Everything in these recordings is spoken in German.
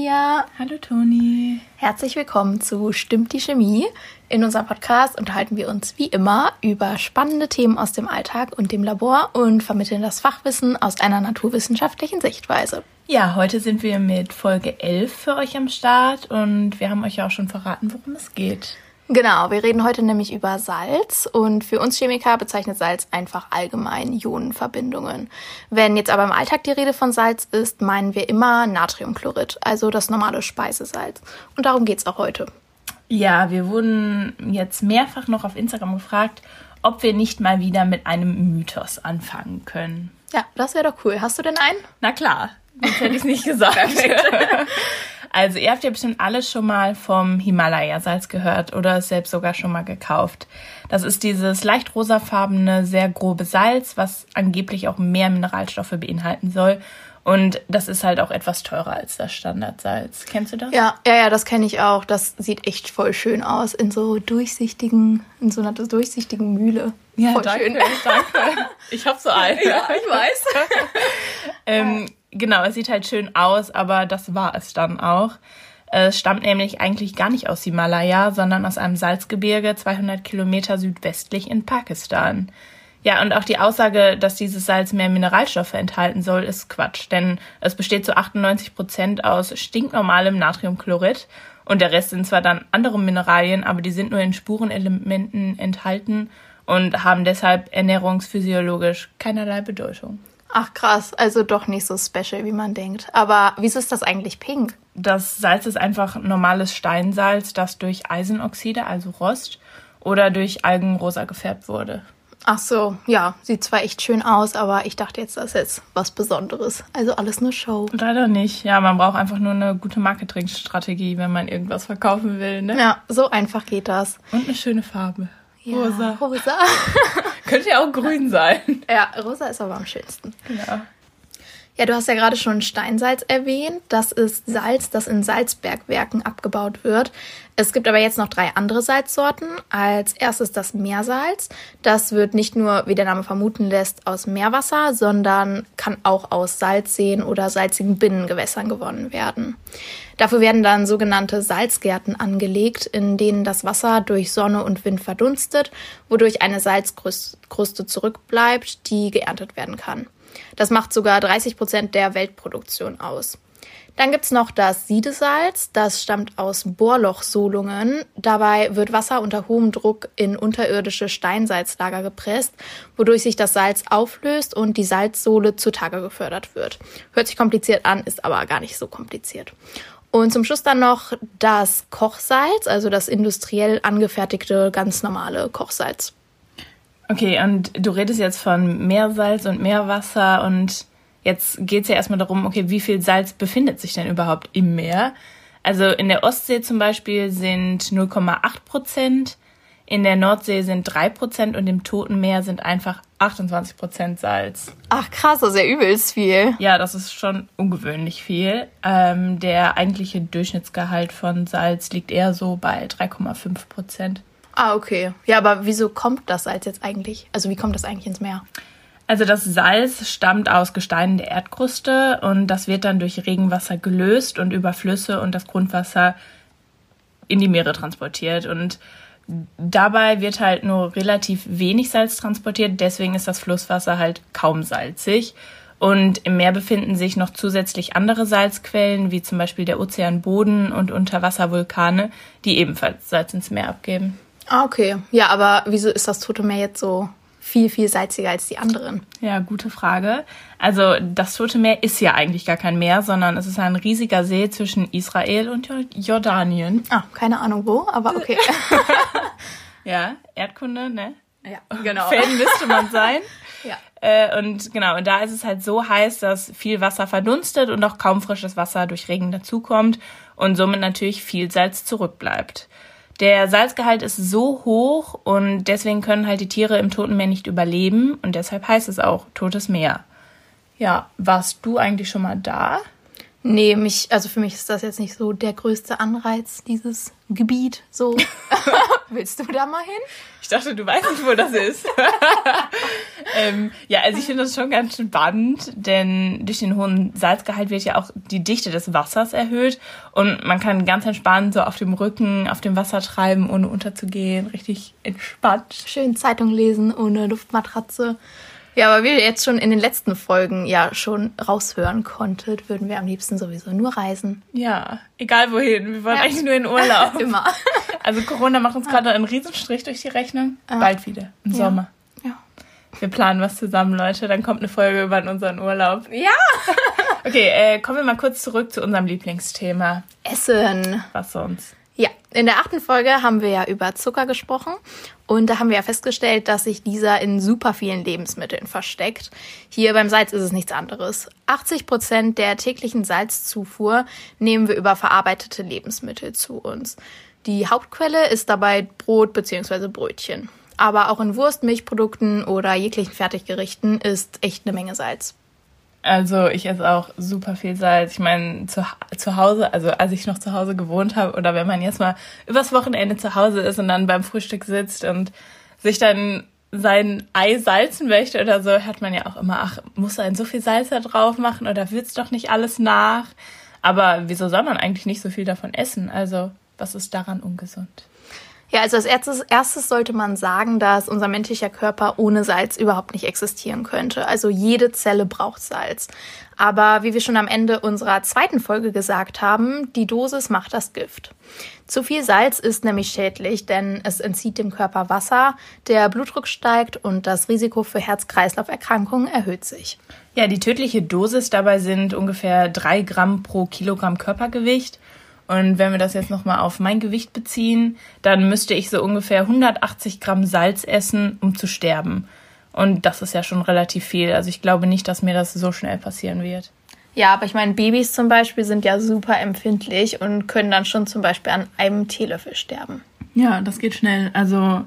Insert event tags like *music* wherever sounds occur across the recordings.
Pia. Hallo Toni. Herzlich willkommen zu Stimmt die Chemie. In unserem Podcast unterhalten wir uns wie immer über spannende Themen aus dem Alltag und dem Labor und vermitteln das Fachwissen aus einer naturwissenschaftlichen Sichtweise. Ja, heute sind wir mit Folge 11 für euch am Start und wir haben euch ja auch schon verraten, worum es geht. Genau, wir reden heute nämlich über Salz und für uns Chemiker bezeichnet Salz einfach allgemein Ionenverbindungen. Wenn jetzt aber im Alltag die Rede von Salz ist, meinen wir immer Natriumchlorid, also das normale Speisesalz. Und darum geht's auch heute. Ja, wir wurden jetzt mehrfach noch auf Instagram gefragt, ob wir nicht mal wieder mit einem Mythos anfangen können. Ja, das wäre doch cool. Hast du denn einen? Na klar, sonst hätte ich es nicht gesagt. *laughs* *laughs* Also ihr habt ja bestimmt alles schon mal vom Himalaya-Salz gehört oder es selbst sogar schon mal gekauft. Das ist dieses leicht rosafarbene, sehr grobe Salz, was angeblich auch mehr Mineralstoffe beinhalten soll. Und das ist halt auch etwas teurer als das Standardsalz. Kennst du das? Ja, ja, ja, das kenne ich auch. Das sieht echt voll schön aus in so durchsichtigen, in so einer durchsichtigen Mühle. Ja, voll danke, schön. danke. *laughs* Ich hab so einen. Ja, ich weiß. *laughs* *laughs* ähm, genau, es sieht halt schön aus, aber das war es dann auch. Es stammt nämlich eigentlich gar nicht aus Himalaya, sondern aus einem Salzgebirge 200 Kilometer südwestlich in Pakistan. Ja, und auch die Aussage, dass dieses Salz mehr Mineralstoffe enthalten soll, ist Quatsch, denn es besteht zu 98 Prozent aus stinknormalem Natriumchlorid und der Rest sind zwar dann andere Mineralien, aber die sind nur in Spurenelementen enthalten und haben deshalb ernährungsphysiologisch keinerlei Bedeutung. Ach krass, also doch nicht so special, wie man denkt. Aber wieso ist das eigentlich pink? Das Salz ist einfach normales Steinsalz, das durch Eisenoxide, also Rost, oder durch Algen rosa gefärbt wurde. Ach so, ja, sieht zwar echt schön aus, aber ich dachte jetzt, das ist jetzt was Besonderes. Also alles nur Show. Leider nicht. Ja, man braucht einfach nur eine gute Marketingstrategie, wenn man irgendwas verkaufen will, ne? Ja, so einfach geht das. Und eine schöne Farbe. Ja, Rosa. Rosa. *laughs* Könnte ja auch grün sein. ja, rosa ist aber am schönsten. Ja. Ja, du hast ja gerade schon Steinsalz erwähnt. Das ist Salz, das in Salzbergwerken abgebaut wird. Es gibt aber jetzt noch drei andere Salzsorten. Als erstes das Meersalz. Das wird nicht nur, wie der Name vermuten lässt, aus Meerwasser, sondern kann auch aus Salzseen oder salzigen Binnengewässern gewonnen werden. Dafür werden dann sogenannte Salzgärten angelegt, in denen das Wasser durch Sonne und Wind verdunstet, wodurch eine Salzkruste zurückbleibt, die geerntet werden kann. Das macht sogar 30 Prozent der Weltproduktion aus. Dann gibt's noch das Siedesalz. Das stammt aus Bohrlochsolungen. Dabei wird Wasser unter hohem Druck in unterirdische Steinsalzlager gepresst, wodurch sich das Salz auflöst und die Salzsohle zutage gefördert wird. Hört sich kompliziert an, ist aber gar nicht so kompliziert. Und zum Schluss dann noch das Kochsalz, also das industriell angefertigte, ganz normale Kochsalz. Okay, und du redest jetzt von Meersalz und Meerwasser und jetzt geht es ja erstmal darum, okay, wie viel Salz befindet sich denn überhaupt im Meer? Also in der Ostsee zum Beispiel sind 0,8 Prozent, in der Nordsee sind 3 Prozent und im Toten Meer sind einfach 28 Prozent Salz. Ach krass, das ist ja übelst viel. Ja, das ist schon ungewöhnlich viel. Ähm, der eigentliche Durchschnittsgehalt von Salz liegt eher so bei 3,5 Prozent. Ah, okay. Ja, aber wieso kommt das Salz jetzt eigentlich? Also wie kommt das eigentlich ins Meer? Also das Salz stammt aus Gesteinen der Erdkruste und das wird dann durch Regenwasser gelöst und über Flüsse und das Grundwasser in die Meere transportiert. Und dabei wird halt nur relativ wenig Salz transportiert, deswegen ist das Flusswasser halt kaum salzig. Und im Meer befinden sich noch zusätzlich andere Salzquellen, wie zum Beispiel der Ozeanboden und Unterwasservulkane, die ebenfalls Salz ins Meer abgeben. Ah, okay. Ja, aber wieso ist das Tote Meer jetzt so viel, viel salziger als die anderen? Ja, gute Frage. Also das Tote Meer ist ja eigentlich gar kein Meer, sondern es ist ein riesiger See zwischen Israel und Jordanien. Ah, keine Ahnung wo, aber okay. *laughs* *laughs* ja, Erdkunde, ne? Ja, genau. Fan müsste man sein. *laughs* Ja. Äh, und genau, und da ist es halt so heiß, dass viel Wasser verdunstet und auch kaum frisches Wasser durch Regen dazukommt und somit natürlich viel Salz zurückbleibt. Der Salzgehalt ist so hoch und deswegen können halt die Tiere im Toten Meer nicht überleben und deshalb heißt es auch Totes Meer. Ja, warst du eigentlich schon mal da? Nee, mich, also für mich ist das jetzt nicht so der größte Anreiz, dieses Gebiet. So. *laughs* *laughs* Willst du da mal hin? Ich dachte, du weißt nicht, wo das ist. *laughs* ähm, ja, also ich finde das schon ganz spannend, denn durch den hohen Salzgehalt wird ja auch die Dichte des Wassers erhöht und man kann ganz entspannt so auf dem Rücken auf dem Wasser treiben, ohne unterzugehen. Richtig entspannt. Schön Zeitung lesen ohne Luftmatratze. Ja, aber wie ihr jetzt schon in den letzten Folgen ja schon raushören konntet, würden wir am liebsten sowieso nur reisen. Ja, egal wohin. Wir wollen ja. eigentlich nur in Urlaub. *laughs* Immer. Also Corona macht uns gerade einen Riesenstrich durch die Rechnung. Ja. Bald wieder, im Sommer. Ja. Wir planen was zusammen, Leute. Dann kommt eine Folge über unseren Urlaub. Ja. *laughs* okay, äh, kommen wir mal kurz zurück zu unserem Lieblingsthema. Essen. Was sonst? In der achten Folge haben wir ja über Zucker gesprochen und da haben wir ja festgestellt, dass sich dieser in super vielen Lebensmitteln versteckt. Hier beim Salz ist es nichts anderes. 80 Prozent der täglichen Salzzufuhr nehmen wir über verarbeitete Lebensmittel zu uns. Die Hauptquelle ist dabei Brot bzw. Brötchen. Aber auch in Wurst, Milchprodukten oder jeglichen Fertiggerichten ist echt eine Menge Salz. Also ich esse auch super viel Salz. Ich meine, zu, zu Hause, also als ich noch zu Hause gewohnt habe oder wenn man jetzt mal übers Wochenende zu Hause ist und dann beim Frühstück sitzt und sich dann sein Ei salzen möchte oder so, hört man ja auch immer, ach, muss ein so viel Salz da drauf machen oder wird's doch nicht alles nach? Aber wieso soll man eigentlich nicht so viel davon essen? Also, was ist daran ungesund? Ja, also als erstes, erstes sollte man sagen, dass unser menschlicher Körper ohne Salz überhaupt nicht existieren könnte. Also jede Zelle braucht Salz. Aber wie wir schon am Ende unserer zweiten Folge gesagt haben, die Dosis macht das Gift. Zu viel Salz ist nämlich schädlich, denn es entzieht dem Körper Wasser, der Blutdruck steigt und das Risiko für Herz-Kreislauf-Erkrankungen erhöht sich. Ja, die tödliche Dosis dabei sind ungefähr drei Gramm pro Kilogramm Körpergewicht. Und wenn wir das jetzt nochmal auf mein Gewicht beziehen, dann müsste ich so ungefähr 180 Gramm Salz essen, um zu sterben. Und das ist ja schon relativ viel. Also ich glaube nicht, dass mir das so schnell passieren wird. Ja, aber ich meine, Babys zum Beispiel sind ja super empfindlich und können dann schon zum Beispiel an einem Teelöffel sterben. Ja, das geht schnell. Also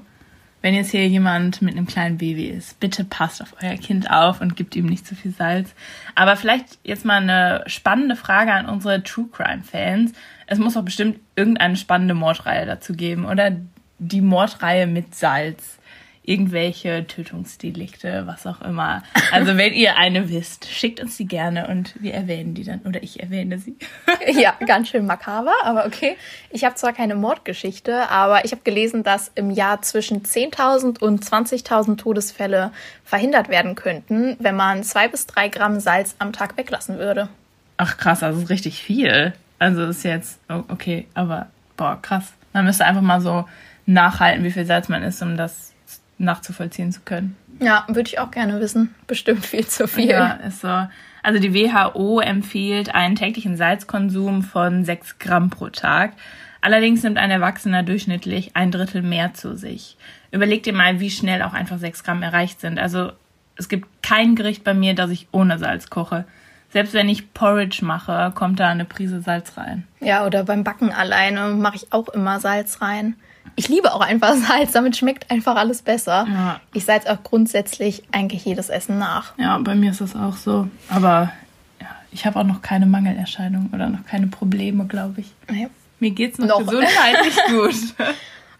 wenn jetzt hier jemand mit einem kleinen Baby ist, bitte passt auf euer Kind auf und gebt ihm nicht zu viel Salz. Aber vielleicht jetzt mal eine spannende Frage an unsere True Crime Fans. Es muss doch bestimmt irgendeine spannende Mordreihe dazu geben, oder? Die Mordreihe mit Salz irgendwelche Tötungsdelikte, was auch immer. Also wenn ihr eine wisst, schickt uns die gerne und wir erwähnen die dann oder ich erwähne sie. *laughs* ja, ganz schön makaber, aber okay. Ich habe zwar keine Mordgeschichte, aber ich habe gelesen, dass im Jahr zwischen 10.000 und 20.000 Todesfälle verhindert werden könnten, wenn man zwei bis drei Gramm Salz am Tag weglassen würde. Ach krass, also ist richtig viel. Also ist jetzt oh, okay, aber boah krass. Man müsste einfach mal so nachhalten, wie viel Salz man isst, um das nachzuvollziehen zu können. Ja, würde ich auch gerne wissen. Bestimmt viel zu viel. Ja, ist so. Also die WHO empfiehlt einen täglichen Salzkonsum von 6 Gramm pro Tag. Allerdings nimmt ein Erwachsener durchschnittlich ein Drittel mehr zu sich. Überleg dir mal, wie schnell auch einfach 6 Gramm erreicht sind. Also es gibt kein Gericht bei mir, das ich ohne Salz koche. Selbst wenn ich Porridge mache, kommt da eine Prise Salz rein. Ja, oder beim Backen alleine mache ich auch immer Salz rein. Ich liebe auch einfach Salz, damit schmeckt einfach alles besser. Ja. Ich salz auch grundsätzlich eigentlich jedes Essen nach. Ja, bei mir ist das auch so. Aber ja, ich habe auch noch keine Mangelerscheinung oder noch keine Probleme, glaube ich. Ja. Mir geht's noch, noch. gesundheitlich *laughs* gut.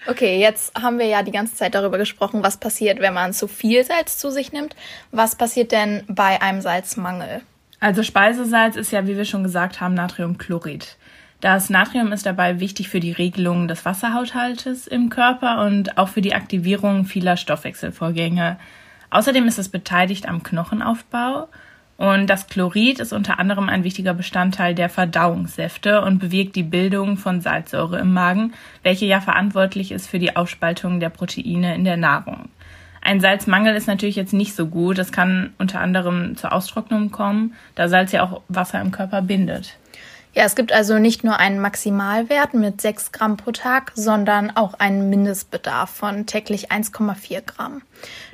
Okay, jetzt haben wir ja die ganze Zeit darüber gesprochen, was passiert, wenn man zu viel Salz zu sich nimmt. Was passiert denn bei einem Salzmangel? Also Speisesalz ist ja, wie wir schon gesagt haben, Natriumchlorid. Das Natrium ist dabei wichtig für die Regelung des Wasserhaushaltes im Körper und auch für die Aktivierung vieler Stoffwechselvorgänge. Außerdem ist es beteiligt am Knochenaufbau und das Chlorid ist unter anderem ein wichtiger Bestandteil der Verdauungssäfte und bewirkt die Bildung von Salzsäure im Magen, welche ja verantwortlich ist für die Aufspaltung der Proteine in der Nahrung. Ein Salzmangel ist natürlich jetzt nicht so gut. Es kann unter anderem zur Austrocknung kommen, da Salz ja auch Wasser im Körper bindet. Ja, es gibt also nicht nur einen Maximalwert mit 6 Gramm pro Tag, sondern auch einen Mindestbedarf von täglich 1,4 Gramm.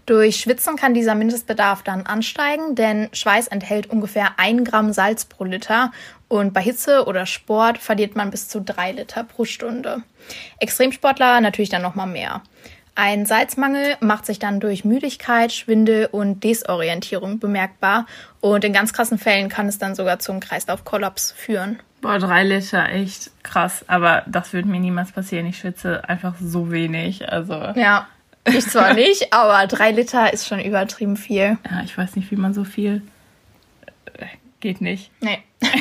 Durch Schwitzen kann dieser Mindestbedarf dann ansteigen, denn Schweiß enthält ungefähr 1 Gramm Salz pro Liter und bei Hitze oder Sport verliert man bis zu 3 Liter pro Stunde. Extremsportler natürlich dann nochmal mehr. Ein Salzmangel macht sich dann durch Müdigkeit, Schwindel und Desorientierung bemerkbar und in ganz krassen Fällen kann es dann sogar zum Kreislaufkollaps führen. Boah, drei Liter, echt krass. Aber das würde mir niemals passieren. Ich schwitze einfach so wenig. Also. Ja, ich zwar *laughs* nicht, aber drei Liter ist schon übertrieben viel. Ja, ich weiß nicht, wie man so viel. Äh, geht nicht. Nee. *laughs*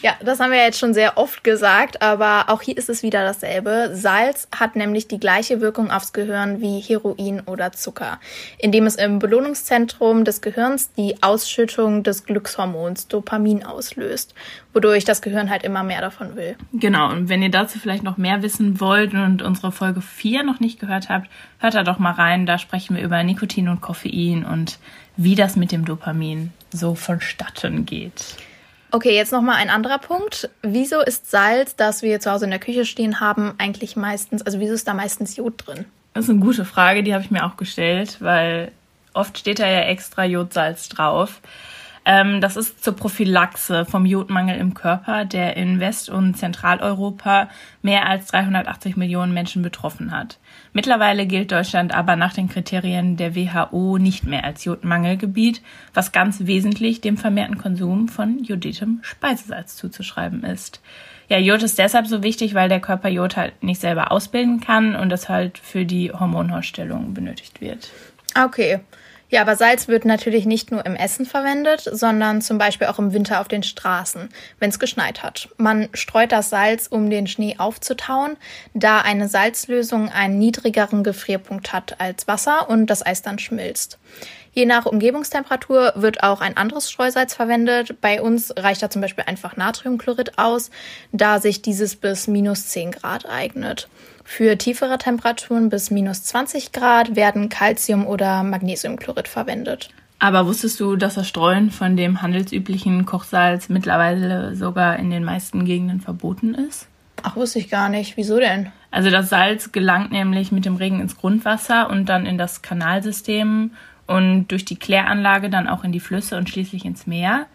Ja, das haben wir jetzt schon sehr oft gesagt, aber auch hier ist es wieder dasselbe. Salz hat nämlich die gleiche Wirkung aufs Gehirn wie Heroin oder Zucker, indem es im Belohnungszentrum des Gehirns die Ausschüttung des Glückshormons Dopamin auslöst, wodurch das Gehirn halt immer mehr davon will. Genau, und wenn ihr dazu vielleicht noch mehr wissen wollt und unsere Folge 4 noch nicht gehört habt, hört da doch mal rein, da sprechen wir über Nikotin und Koffein und wie das mit dem Dopamin so vonstatten geht. Okay, jetzt noch mal ein anderer Punkt. Wieso ist Salz, das wir zu Hause in der Küche stehen haben, eigentlich meistens, also wieso ist da meistens Jod drin? Das ist eine gute Frage, die habe ich mir auch gestellt, weil oft steht da ja extra Jodsalz drauf. Ähm, das ist zur Prophylaxe vom Jodmangel im Körper, der in West- und Zentraleuropa mehr als 380 Millionen Menschen betroffen hat. Mittlerweile gilt Deutschland aber nach den Kriterien der WHO nicht mehr als Jodmangelgebiet, was ganz wesentlich dem vermehrten Konsum von jodiertem Speisesalz zuzuschreiben ist. Ja, Jod ist deshalb so wichtig, weil der Körper Jod halt nicht selber ausbilden kann und es halt für die Hormonherstellung benötigt wird. Okay. Ja, aber Salz wird natürlich nicht nur im Essen verwendet, sondern zum Beispiel auch im Winter auf den Straßen, wenn es geschneit hat. Man streut das Salz, um den Schnee aufzutauen, da eine Salzlösung einen niedrigeren Gefrierpunkt hat als Wasser und das Eis dann schmilzt. Je nach Umgebungstemperatur wird auch ein anderes Streusalz verwendet. Bei uns reicht da zum Beispiel einfach Natriumchlorid aus, da sich dieses bis minus 10 Grad eignet. Für tiefere Temperaturen bis minus 20 Grad werden Calcium- oder Magnesiumchlorid verwendet. Aber wusstest du, dass das Streuen von dem handelsüblichen Kochsalz mittlerweile sogar in den meisten Gegenden verboten ist? Ach, wusste ich gar nicht. Wieso denn? Also das Salz gelangt nämlich mit dem Regen ins Grundwasser und dann in das Kanalsystem und durch die Kläranlage dann auch in die Flüsse und schließlich ins Meer.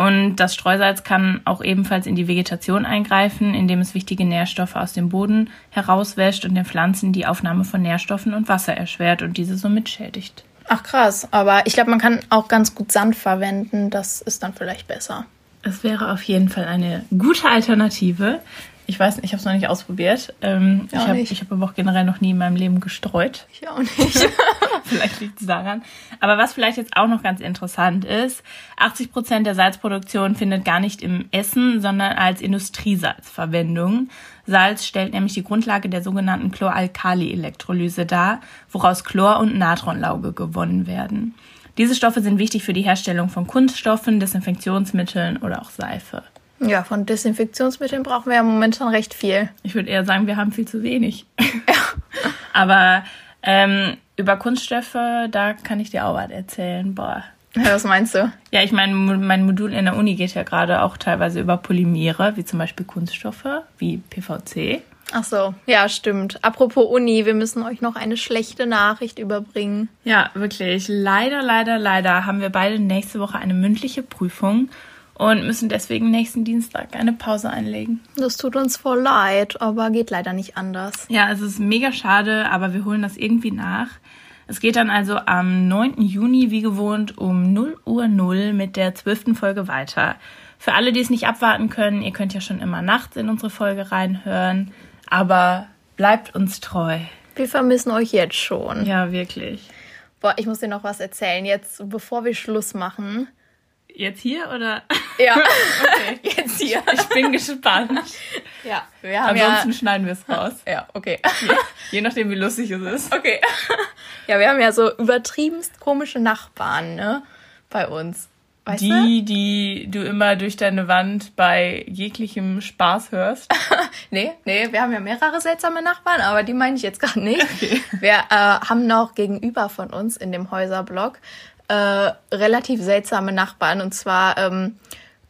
Und das Streusalz kann auch ebenfalls in die Vegetation eingreifen, indem es wichtige Nährstoffe aus dem Boden herauswäscht und den Pflanzen die Aufnahme von Nährstoffen und Wasser erschwert und diese somit schädigt. Ach krass, aber ich glaube, man kann auch ganz gut Sand verwenden, das ist dann vielleicht besser. Es wäre auf jeden Fall eine gute Alternative. Ich weiß nicht, ich habe es noch nicht ausprobiert. Ähm, ich habe hab aber auch generell noch nie in meinem Leben gestreut. Ich auch nicht. *laughs* vielleicht liegt es daran. Aber was vielleicht jetzt auch noch ganz interessant ist, 80 Prozent der Salzproduktion findet gar nicht im Essen, sondern als Industriesalz Verwendung. Salz stellt nämlich die Grundlage der sogenannten Chloralkali-Elektrolyse dar, woraus Chlor und Natronlauge gewonnen werden. Diese Stoffe sind wichtig für die Herstellung von Kunststoffen, Desinfektionsmitteln oder auch Seife. Ja, von Desinfektionsmitteln brauchen wir ja momentan recht viel. Ich würde eher sagen, wir haben viel zu wenig. Ja. *laughs* Aber ähm, über Kunststoffe, da kann ich dir auch was erzählen. Boah. Ja, was meinst du? Ja, ich meine, mein Modul in der Uni geht ja gerade auch teilweise über Polymere, wie zum Beispiel Kunststoffe, wie PVC. Ach so, ja, stimmt. Apropos Uni, wir müssen euch noch eine schlechte Nachricht überbringen. Ja, wirklich. Leider, leider, leider haben wir beide nächste Woche eine mündliche Prüfung und müssen deswegen nächsten Dienstag eine Pause einlegen. Das tut uns voll leid, aber geht leider nicht anders. Ja, es ist mega schade, aber wir holen das irgendwie nach. Es geht dann also am 9. Juni wie gewohnt um 0 Uhr 0 mit der 12. Folge weiter. Für alle, die es nicht abwarten können, ihr könnt ja schon immer nachts in unsere Folge reinhören, aber bleibt uns treu. Wir vermissen euch jetzt schon. Ja, wirklich. Boah, ich muss dir noch was erzählen. Jetzt, bevor wir Schluss machen, Jetzt hier oder? Ja, *laughs* okay. *laughs* jetzt hier. Ich bin gespannt. Ja, wir haben Ansonsten ja... schneiden wir es raus. Ja, okay. Je, je, nachdem, wie lustig es ist. Okay. Ja, wir haben ja so übertriebenst komische Nachbarn, ne? Bei uns. Weißt die, du? die du immer durch deine Wand bei jeglichem Spaß hörst. *laughs* nee, nee, wir haben ja mehrere seltsame Nachbarn, aber die meine ich jetzt gar nicht. Okay. Wir äh, haben noch gegenüber von uns in dem Häuserblock äh, relativ seltsame Nachbarn. Und zwar ähm,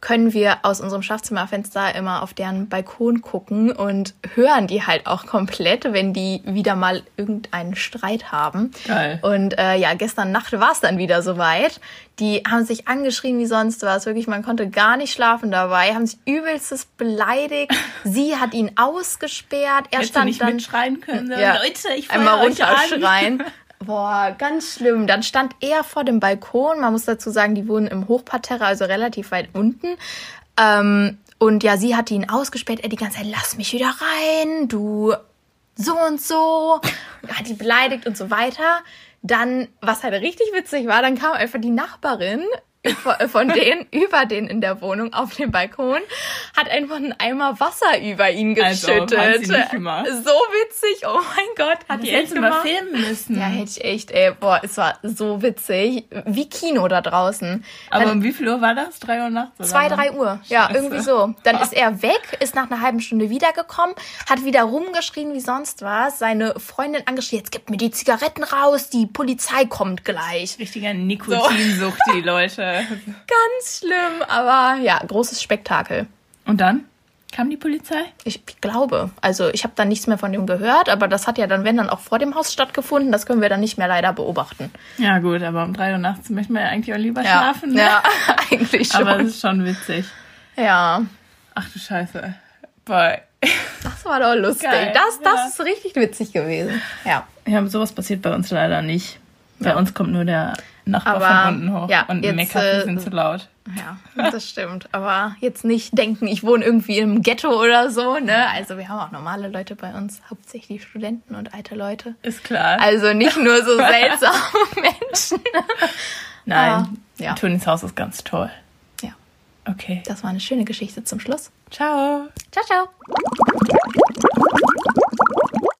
können wir aus unserem Schlafzimmerfenster immer auf deren Balkon gucken und hören die halt auch komplett, wenn die wieder mal irgendeinen Streit haben. Geil. Und äh, ja, gestern Nacht war es dann wieder soweit. Die haben sich angeschrien wie sonst was. Wirklich, man konnte gar nicht schlafen dabei, haben sich übelstes beleidigt. *laughs* Sie hat ihn ausgesperrt. Er Hättest du stand nicht dann mitschreien können. ja, Leute, ich einmal runterschreien. *laughs* Boah, ganz schlimm. Dann stand er vor dem Balkon. Man muss dazu sagen, die wohnen im Hochparterre, also relativ weit unten. Ähm, und ja, sie hatte ihn ausgesperrt. Er die ganze Zeit, lass mich wieder rein, du so und so. Hat die beleidigt und so weiter. Dann, was halt richtig witzig war, dann kam einfach die Nachbarin von- von denen *laughs* über den in der Wohnung auf dem Balkon, hat einfach einen Eimer Wasser über ihn Als ob, geschüttet. sie nicht gemacht. So witzig, oh mein Gott, hat Das die echt du mal gemacht. filmen müssen. Ja, hätte ich echt, ey, boah, es war so witzig. Wie Kino da draußen. Aber Dann um wie viel Uhr war das? Drei Uhr nachts? Oder zwei, drei Uhr. Ja, Scheiße. irgendwie so. Dann *laughs* ist er weg, ist nach einer halben Stunde wiedergekommen, hat wieder rumgeschrien wie sonst was, seine Freundin angeschrien, jetzt gib mir die Zigaretten raus, die Polizei kommt gleich. Richtiger Nikotinsucht, die *laughs* Leute. *laughs* Ganz schlimm, aber ja, großes Spektakel. Und dann kam die Polizei? Ich glaube. Also ich habe dann nichts mehr von dem gehört, aber das hat ja dann, wenn dann auch vor dem Haus stattgefunden, das können wir dann nicht mehr leider beobachten. Ja gut, aber um drei Uhr nachts möchte man ja eigentlich auch lieber schlafen. Ne? ja *laughs* eigentlich schon. Aber es ist schon witzig. ja, Ach du Scheiße. Boah. das war doch lustig. Geil, das, das ja. ist richtig witzig gewesen. Ja. Ja, sowas passiert bei uns leider nicht. Bei Ja. uns kommt nur der Nachbar Aber, von unten hoch ja, und die jetzt, Meckerchen äh, sind zu laut. Ja, das stimmt. Aber jetzt nicht denken, ich wohne irgendwie im Ghetto oder so, ne? Also wir haben auch normale Leute bei uns, hauptsächlich Studenten und alte Leute. Ist klar. Also nicht nur so *laughs* seltsame Menschen. Nein, ah, ja. Tonis Haus ist ganz toll. Ja, Okay. das war eine schöne Geschichte zum Schluss. Ciao. Ciao, ciao.